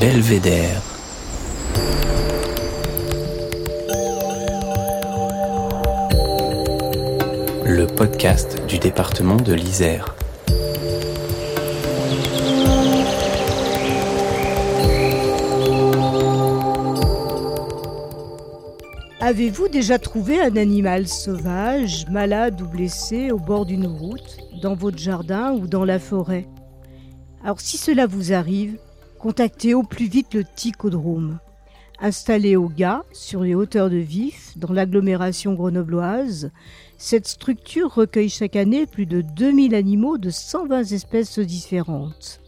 Belvédère. Le podcast du département de l'Isère. Avez-vous déjà trouvé un animal sauvage, malade ou blessé au bord d'une route, dans votre jardin ou dans la forêt? Alors si cela vous arrive, contactez au plus vite le Ticodrome. Installé au Gars, sur les hauteurs de Vif, dans l'agglomération grenobloise, cette structure recueille chaque année plus de 2000 animaux de 120 espèces différentes.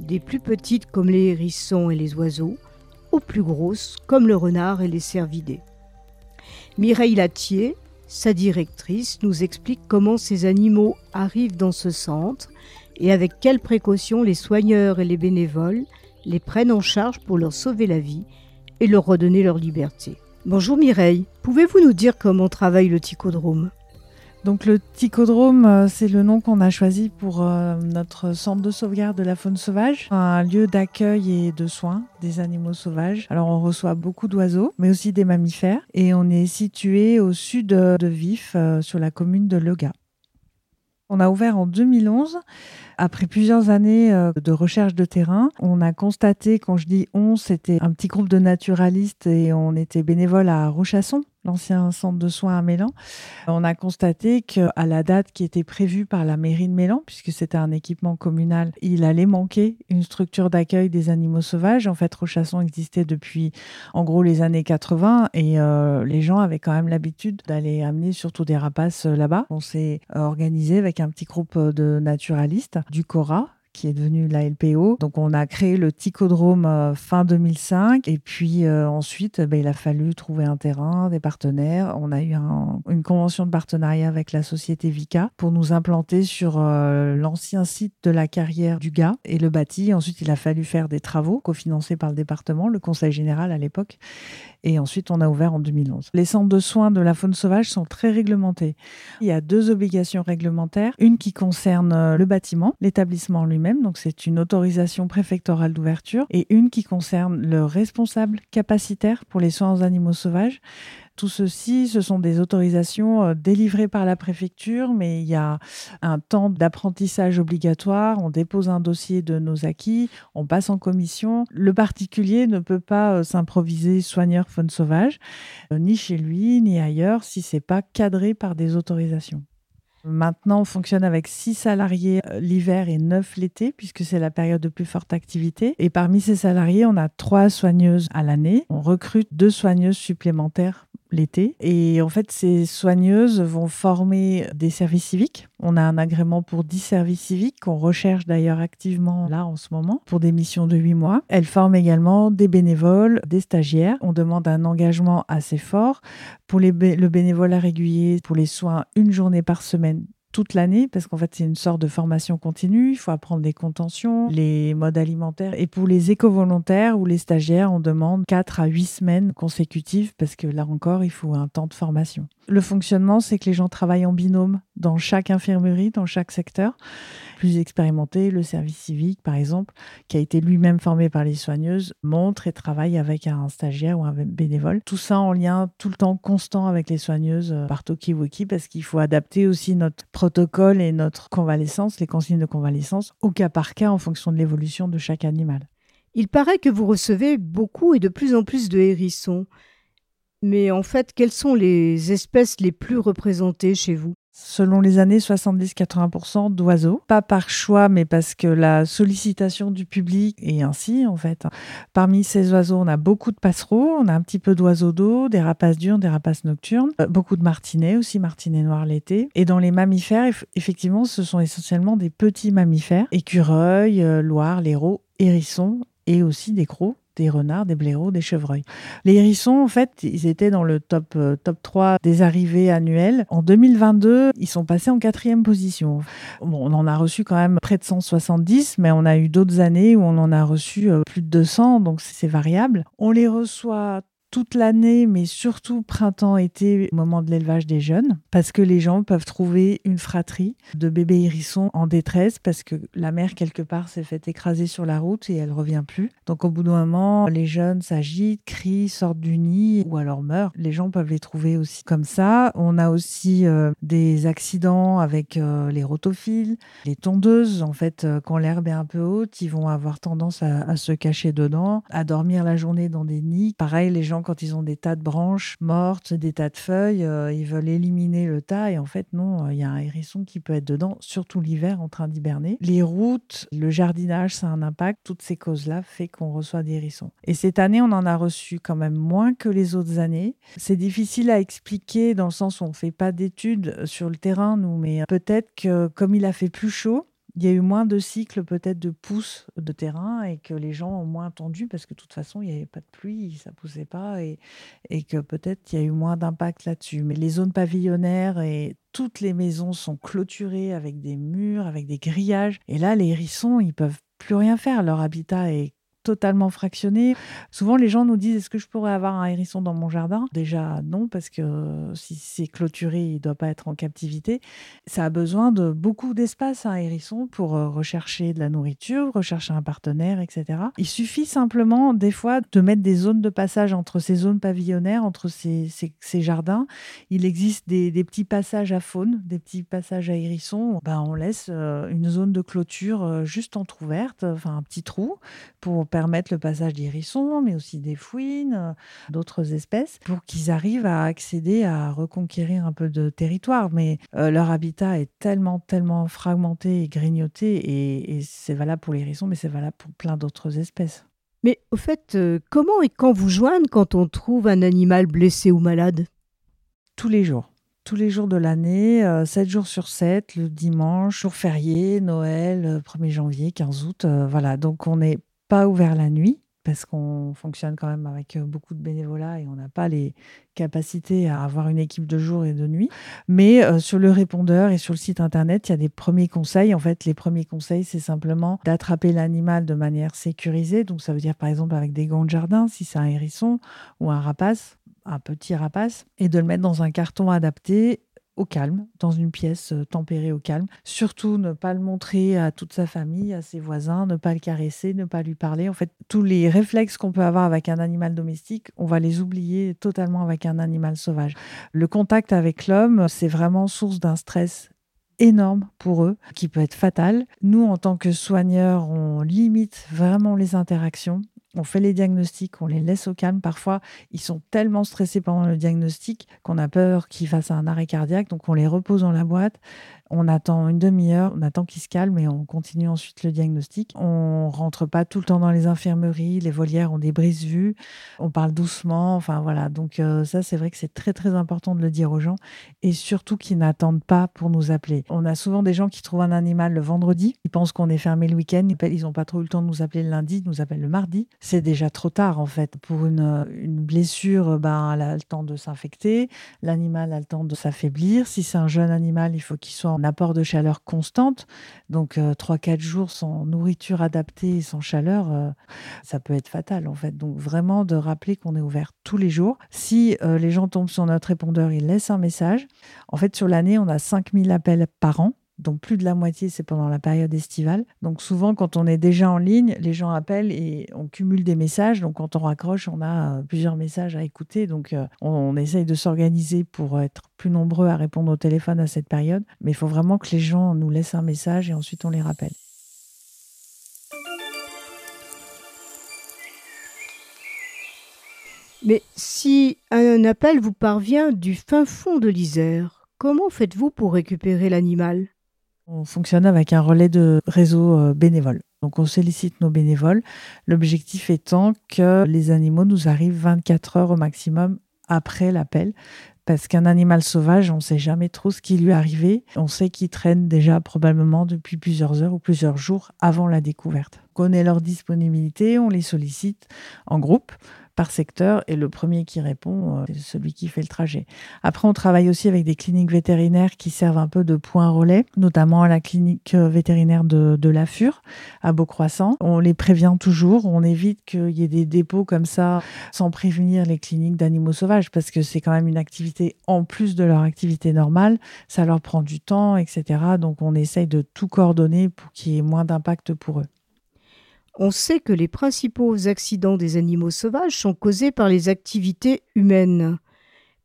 Des plus petites comme les hérissons et les oiseaux, aux plus grosses comme le renard et les cervidés. Mireille Latier, sa directrice, nous explique comment ces animaux arrivent dans ce centre et avec quelles précautions les soigneurs et les bénévoles les prennent en charge pour leur sauver la vie et leur redonner leur liberté. Bonjour Mireille, pouvez-vous nous dire comment travaille le Ticodrome? Donc le Ticodrome, euh, c'est le nom qu'on a choisi pour euh, notre centre de sauvegarde de la faune sauvage, un lieu d'accueil et de soins des animaux sauvages. Alors on reçoit beaucoup d'oiseaux, mais aussi des mammifères, et on est situé au sud de Vif, euh, sur la commune de Lega. On a ouvert en 2011. Après plusieurs années de recherche de terrain, on a constaté, quand je dis on, c'était un petit groupe de naturalistes et on était bénévole à Rochasson, l'ancien centre de soins à Mélan, on a constaté qu'à la date qui était prévue par la mairie de Mélan, puisque c'était un équipement communal, il allait manquer une structure d'accueil des animaux sauvages. En fait, Rochasson existait depuis en gros les années 80 et euh, les gens avaient quand même l'habitude d'aller amener surtout des rapaces euh, là-bas. On s'est organisé avec un petit groupe de naturalistes du Cora qui est devenu la LPO. Donc on a créé le Ticodrome euh, fin 2005 et puis euh, ensuite ben, il a fallu trouver un terrain, des partenaires. On a eu une convention de partenariat avec la société Vika pour nous implanter sur euh, l'ancien site de la carrière du gars et le bâti. Ensuite il a fallu faire des travaux cofinancés par le département, le conseil général à l'époque. Et ensuite, on a ouvert en 2011. Les centres de soins de la faune sauvage sont très réglementés. Il y a deux obligations réglementaires. Une qui concerne euh, le bâtiment, l'établissement donc c'est une autorisation préfectorale d'ouverture, et une qui concerne le responsable capacitaire pour les soins aux animaux sauvages. Tout ceci, ce sont des autorisations euh, délivrées par la préfecture, mais il y a un temps d'apprentissage obligatoire. On dépose un dossier de nos acquis, on passe en commission. Le particulier ne peut pas euh, s'improviser soigneur faune sauvage, euh, ni chez lui, ni ailleurs, si c'est pas cadré par des autorisations. Maintenant, on fonctionne avec six salariés l'hiver et neuf l'été, puisque c'est la période de plus forte activité. Et parmi ces salariés, on a trois soigneuses à l'année. On recrute deux soigneuses supplémentaires l'été. Et en fait, ces soigneuses vont former des services civiques. On a un agrément pour 10 services civiques qu'on recherche d'ailleurs activement là en ce moment pour des missions de 8 mois. Elles forment également des bénévoles, des stagiaires. On demande un engagement assez fort. Pour les le bénévolat régulier, pour les soins, une journée par semaine toute l'année parce qu'en fait c'est une sorte de formation continue, il faut apprendre les contentions, les modes alimentaires et pour les éco-volontaires ou les stagiaires on demande 4 à 8 semaines consécutives parce que là encore il faut un temps de formation. Le fonctionnement c'est que les gens travaillent en binôme dans chaque infirmerie, dans chaque secteur plus expérimenté, le service civique par exemple, qui a été lui-même formé par les soigneuses, montre et travaille avec un stagiaire ou un bénévole. Tout ça en lien tout le temps constant avec les soigneuses euh, par Tokiwoki parce qu'il faut adapter aussi notre et notre convalescence, les consignes de convalescence, au cas par cas en fonction de l'évolution de chaque animal. Il paraît que vous recevez beaucoup et de plus en plus de hérissons. Mais en fait, quelles sont les espèces les plus représentées chez vous? Selon les années 70-80% d'oiseaux. Pas par choix, mais parce que la sollicitation du public est ainsi, en fait. Parmi ces oiseaux, on a beaucoup de passereaux, on a un petit peu d'oiseaux d'eau, des rapaces diurnes, des rapaces nocturnes, euh, beaucoup de martinets aussi, martinets noirs l'été. Et dans les mammifères, effectivement, ce sont essentiellement des petits mammifères, écureuils, euh, loirs, léraux, hérissons et aussi des crocs des renards, des blaireaux, des chevreuils. Les hérissons, en fait, ils étaient dans le top, euh, top 3 des arrivées annuelles. En 2022, ils sont passés en quatrième position. on en a reçu quand même près de 170, mais on a eu d'autres années où on en a reçu euh, plus de 200, donc c'est variable. On les reçoit toute l'année, mais surtout printemps-été, au moment de l'élevage des jeunes, parce que les gens peuvent trouver une fratrie de bébés hérissons en détresse, parce que la mère, quelque part, s'est fait écraser sur la route et elle revient plus. Donc au bout d'un moment, les jeunes s'agitent, crient, sortent du nid ou alors meurent. Les gens peuvent les trouver aussi comme ça. On a aussi euh, des accidents avec euh, les rotophiles, les tondeuses. En fait, euh, quand l'herbe est un peu haute, ils vont avoir tendance à, à se cacher dedans, à dormir la journée dans des nids. Pareil, les gens quand ils ont des tas de branches mortes, des tas de feuilles, euh, ils veulent éliminer le tas et en fait non, euh, il y a un hérisson qui peut être dedans, surtout l'hiver en train d'hiberner. Les routes, le jardinage, ça a un impact. Toutes ces causes-là fait qu'on reçoit des hérissons. Et cette année, on en a reçu quand même moins que les autres années. C'est difficile à expliquer dans le sens où on ne fait pas d'études sur le terrain, nous, mais peut-être que comme il a fait plus chaud, il y a eu moins de cycles peut-être de pousses de terrain et que les gens ont moins attendu parce que de toute façon, il n'y avait pas de pluie, ça poussait pas et, et que peut-être il y a eu moins d'impact là-dessus. Mais les zones pavillonnaires et toutes les maisons sont clôturées avec des murs, avec des grillages. Et là, les hérissons, ils peuvent plus rien faire. Leur habitat est totalement fractionné. Souvent, les gens nous disent est-ce que je pourrais avoir un hérisson dans mon jardin? Déjà, non, parce que si c'est clôturé, il ne doit pas être en captivité. Ça a besoin de beaucoup d'espace, un hérisson, pour euh, rechercher de la nourriture, rechercher un partenaire, etc. Il suffit simplement, des fois, de mettre des zones de passage entre ces zones pavillonnaires, entre ces, ces, jardins. Il existe des, des, petits passages à faune, des petits passages à hérissons. Ben, on laisse euh, une zone de clôture euh, juste entrouverte, enfin un petit trou, pour permettre le passage des hérissons, mais aussi des fouines, euh, d'autres espèces, pour qu'ils arrivent à accéder à reconquérir un peu de territoire. Mais euh, leur habitat est tellement, tellement fragmenté et grignoté, et, et c'est valable pour les hérissons, mais c'est valable pour plein d'autres espèces. Mais au fait, euh, comment et quand vous joignent quand on trouve un animal blessé ou malade? Tous les jours tous les jours de l'année, euh, 7 jours sur 7, le dimanche, jour férié, Noël, 1er janvier, 15 août. Euh, voilà, donc on n'est pas ouvert la nuit parce qu'on fonctionne quand même avec euh, beaucoup de bénévolat et on n'a pas les capacités à avoir une équipe de jour et de nuit. Mais euh, sur le répondeur et sur le site internet, il y a des premiers conseils. En fait, les premiers conseils, c'est simplement d'attraper l'animal de manière sécurisée. Donc, ça veut dire par exemple avec des gants de jardin, si c'est un hérisson ou un rapace, un petit rapace, et de le mettre dans un carton adapté au calme, dans une pièce euh, tempérée au calme. Surtout ne pas le montrer à toute sa famille, à ses voisins, ne pas le caresser, ne pas lui parler. En fait, tous les réflexes qu'on peut avoir avec un animal domestique, on va les oublier totalement avec un animal sauvage. Le contact avec l'homme, c'est vraiment source d'un stress énorme pour eux, qui peut être fatal. Nous, en tant que soigneurs, on limite vraiment les interactions on fait les diagnostics, on les laisse au calme. Parfois, ils sont tellement stressés pendant le diagnostic qu'on a peur qu'ils fassent un arrêt cardiaque, donc on les repose dans la boîte on attend une demi-heure, on attend qu'il se calme et on continue ensuite le diagnostic. On rentre pas tout le temps dans les infirmeries, les volières ont des brises-vues, on parle doucement, enfin voilà. Donc euh, ça, c'est vrai que c'est très très important de le dire aux gens et surtout qu'ils n'attendent pas pour nous appeler. On a souvent des gens qui trouvent un animal le vendredi, ils pensent qu'on est fermé le week-end, ils n'ont pas trop eu le temps de nous appeler le lundi, ils nous appellent le mardi. C'est déjà trop tard en fait. Pour une, une blessure, ben, elle a le temps de s'infecter, l'animal a le temps de s'affaiblir. Si c'est un jeune animal, il faut qu'il soit en apport de chaleur constante. Donc, euh, 3-4 jours sans nourriture adaptée et sans chaleur, euh, ça peut être fatal en fait. Donc, vraiment de rappeler qu'on est ouvert tous les jours. Si euh, les gens tombent sur notre répondeur, ils laissent un message. En fait, sur l'année, on a 5000 appels par an donc plus de la moitié, c'est pendant la période estivale. Donc souvent, quand on est déjà en ligne, les gens appellent et on cumule des messages. Donc quand on raccroche, on a euh, plusieurs messages à écouter. Donc euh, on, essaye de s'organiser pour être plus nombreux à répondre au téléphone à cette période. Mais il faut vraiment que les gens nous laissent un message et ensuite on les rappelle. Mais si un appel vous parvient du fin fond de l'Isère, comment faites-vous pour récupérer l'animal? On fonctionne avec un relais de réseau euh, bénévole. Donc on sollicite nos bénévoles, l'objectif étant que les animaux nous arrivent 24 heures au maximum après l'appel. Parce qu'un animal sauvage, on ne sait jamais trop ce qui lui est arrivé. On sait qu'il traîne déjà probablement depuis plusieurs heures ou plusieurs jours avant la découverte. On connaît leur disponibilité, on les sollicite en groupe par secteur et le premier qui répond, euh, c'est celui qui fait le trajet. Après, on travaille aussi avec des cliniques vétérinaires qui servent un peu de point relais, notamment à la clinique euh, vétérinaire de, de la à Beaucroissant. On les prévient toujours, on évite qu'il y ait des dépôts comme ça sans prévenir les cliniques d'animaux sauvages parce que c'est quand même une activité en plus de leur activité normale, ça leur prend du temps, etc. Donc on essaye de tout coordonner pour qu'il y ait moins d'impact pour eux. On sait que les principaux accidents des animaux sauvages sont causés par les activités humaines.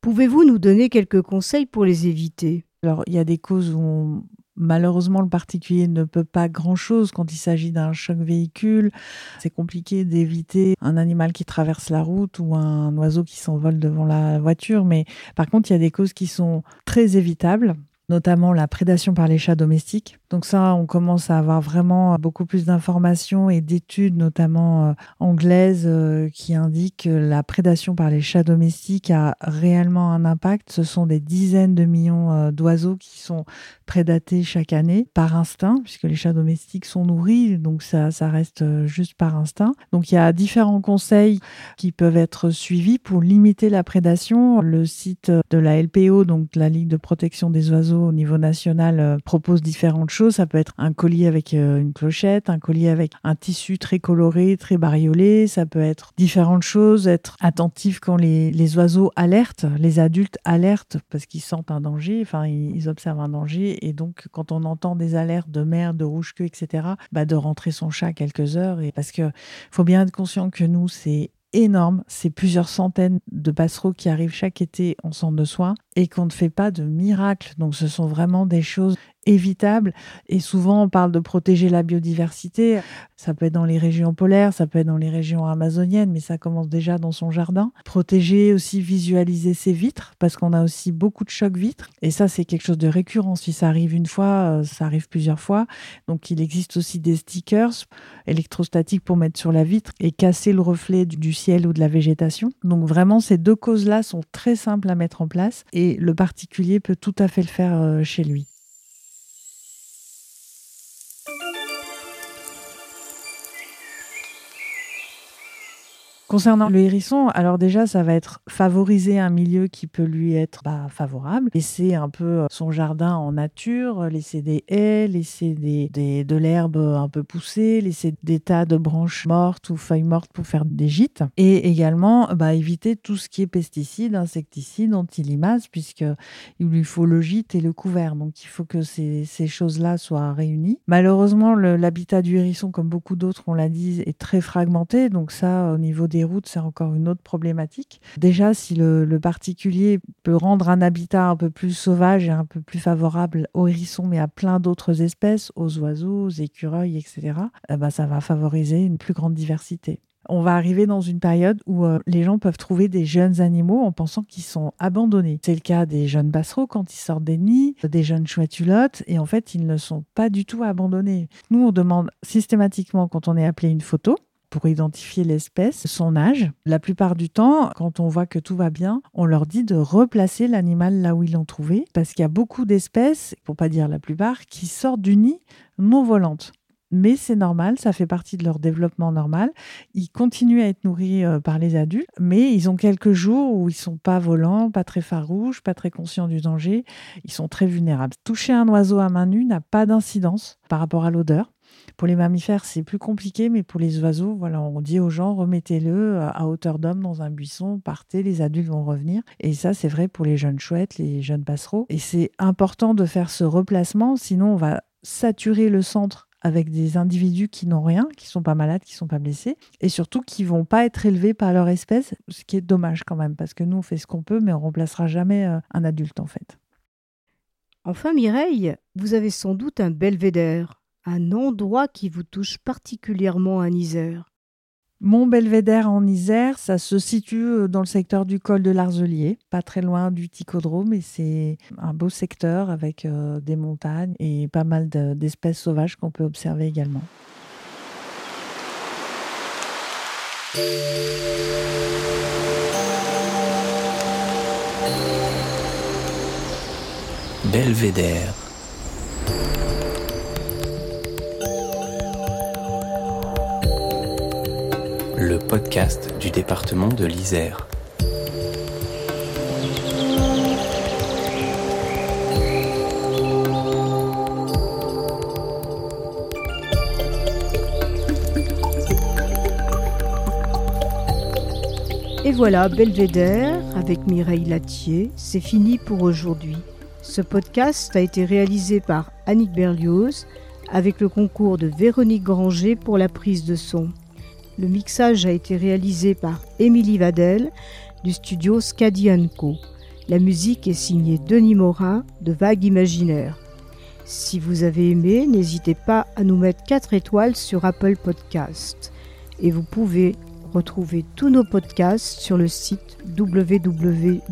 Pouvez-vous nous donner quelques conseils pour les éviter? Alors, il y a des causes où malheureusement le particulier ne peut pas grand-chose quand il s'agit d'un choc véhicule. C'est compliqué d'éviter un animal qui traverse la route ou un oiseau qui s'envole devant la voiture, mais par contre, il y a des causes qui sont très évitables notamment la prédation par les chats domestiques. Donc ça, on commence à avoir vraiment beaucoup plus d'informations et d'études, notamment euh, anglaises, euh, qui indiquent que la prédation par les chats domestiques a réellement un impact. Ce sont des dizaines de millions euh, d'oiseaux qui sont prédatés chaque année par instinct, puisque les chats domestiques sont nourris, donc ça, ça reste juste par instinct. Donc il y a différents conseils qui peuvent être suivis pour limiter la prédation. Le site de la LPO, donc la Ligue de protection des oiseaux, au niveau national euh, propose différentes choses. Ça peut être un collier avec euh, une clochette, un collier avec un tissu très coloré, très bariolé. Ça peut être différentes choses. Être attentif quand les, les oiseaux alertent, les adultes alertent parce qu'ils sentent un danger, enfin ils, observent un danger. Et donc quand on entend des alertes de mer, de rouge-queue, etc., bah, de rentrer son chat quelques heures. Et parce que faut bien être conscient que nous, c'est énorme. C'est plusieurs centaines de passereaux qui arrivent chaque été en centre de soins et qu'on ne fait pas de miracles. Donc ce sont vraiment des choses évitables. Et souvent, on parle de protéger la biodiversité. Ça peut être dans les régions polaires, ça peut être dans les régions amazoniennes, mais ça commence déjà dans son jardin. Protéger aussi, visualiser ses vitres, parce qu'on a aussi beaucoup de chocs vitres. Et ça, c'est quelque chose de récurrent. Si ça arrive une fois, euh, ça arrive plusieurs fois. Donc il existe aussi des stickers électrostatiques pour mettre sur la vitre et casser le reflet du ciel ou de la végétation. Donc vraiment, ces deux causes-là sont très simples à mettre en place. Et le particulier peut tout à fait le faire euh, chez lui. Concernant le hérisson, alors déjà, ça va être favoriser un milieu qui peut lui être bah, favorable, laisser un peu euh, son jardin en nature, laisser des haies, laisser des, de l'herbe un peu poussée, laisser des tas de branches mortes ou feuilles mortes pour faire des gîtes, et également bah, éviter tout ce qui est pesticides, insecticides, antilimaces, puisqu'il lui faut le gîte et le couvert. Donc il faut que ces, ces choses-là soient réunies. Malheureusement, l'habitat du hérisson, comme beaucoup d'autres, on l'a dit, est très fragmenté, donc ça, au niveau des routes, c'est encore une autre problématique. Déjà, si le, particulier peut rendre un habitat un peu plus sauvage et un peu plus favorable aux hérissons, mais à plein d'autres espèces, aux oiseaux, aux écureuils, etc., eh ben, ça va favoriser une plus grande diversité on va arriver dans une période où euh, les gens peuvent trouver des jeunes animaux en pensant qu'ils sont abandonnés. C'est le cas des jeunes passereaux quand ils sortent des nids, des jeunes chouettes et en fait, ils ne sont pas du tout abandonnés. Nous, on demande systématiquement, quand on est appelé une photo, pour identifier l'espèce, son âge. La plupart du temps, quand on voit que tout va bien, on leur dit de replacer l'animal là où ils l'ont trouvé, parce qu'il y a beaucoup d'espèces, pour pas dire la plupart, qui sortent du nid non volantes. Mais c'est normal, ça fait partie de leur développement normal. Ils continuent à être nourris euh, par les adultes, mais ils ont quelques jours où ils sont pas volants, pas très farouches, pas très conscients du danger. Ils sont très vulnérables. Toucher un oiseau à main nue n'a pas d'incidence par rapport à l'odeur. Pour les mammifères, c'est plus compliqué, mais pour les oiseaux, voilà, on dit aux gens remettez-le euh, à hauteur d'homme dans un buisson, partez, les adultes vont revenir. Et ça, c'est vrai pour les jeunes chouettes, les jeunes passereaux. Et c'est important de faire ce replacement, sinon on va saturer le centre avec des individus qui n'ont rien, qui sont pas malades, qui sont pas blessés, et surtout qui vont pas être élevés par leur espèce, ce qui est dommage quand même, parce que nous on fait ce qu'on peut, mais on remplacera jamais euh, un adulte en fait. Enfin Mireille, vous avez sans doute un belvédère un endroit qui vous touche particulièrement à Isère Mon belvédère en Isère, ça se situe euh, dans le secteur du col de l'Arzelier, pas très loin du Ticodrome, et c'est un beau secteur avec euh, des montagnes et pas mal d'espèces sauvages qu'on peut observer également. Belvédère. Podcast du département de l'Isère. Et voilà, Belvédère avec Mireille Latier, c'est fini pour aujourd'hui. Ce podcast a été réalisé par Annick Berlioz avec le concours de Véronique Granger pour la prise de son. Le mixage a été réalisé par Émilie Vadel du studio Scadi Co. La musique est signée Denis Morin de Vague Imaginaire. Si vous avez aimé, n'hésitez pas à nous mettre 4 étoiles sur Apple Podcast. Et vous pouvez Retrouvez tous nos podcasts sur le site www.isère.fr.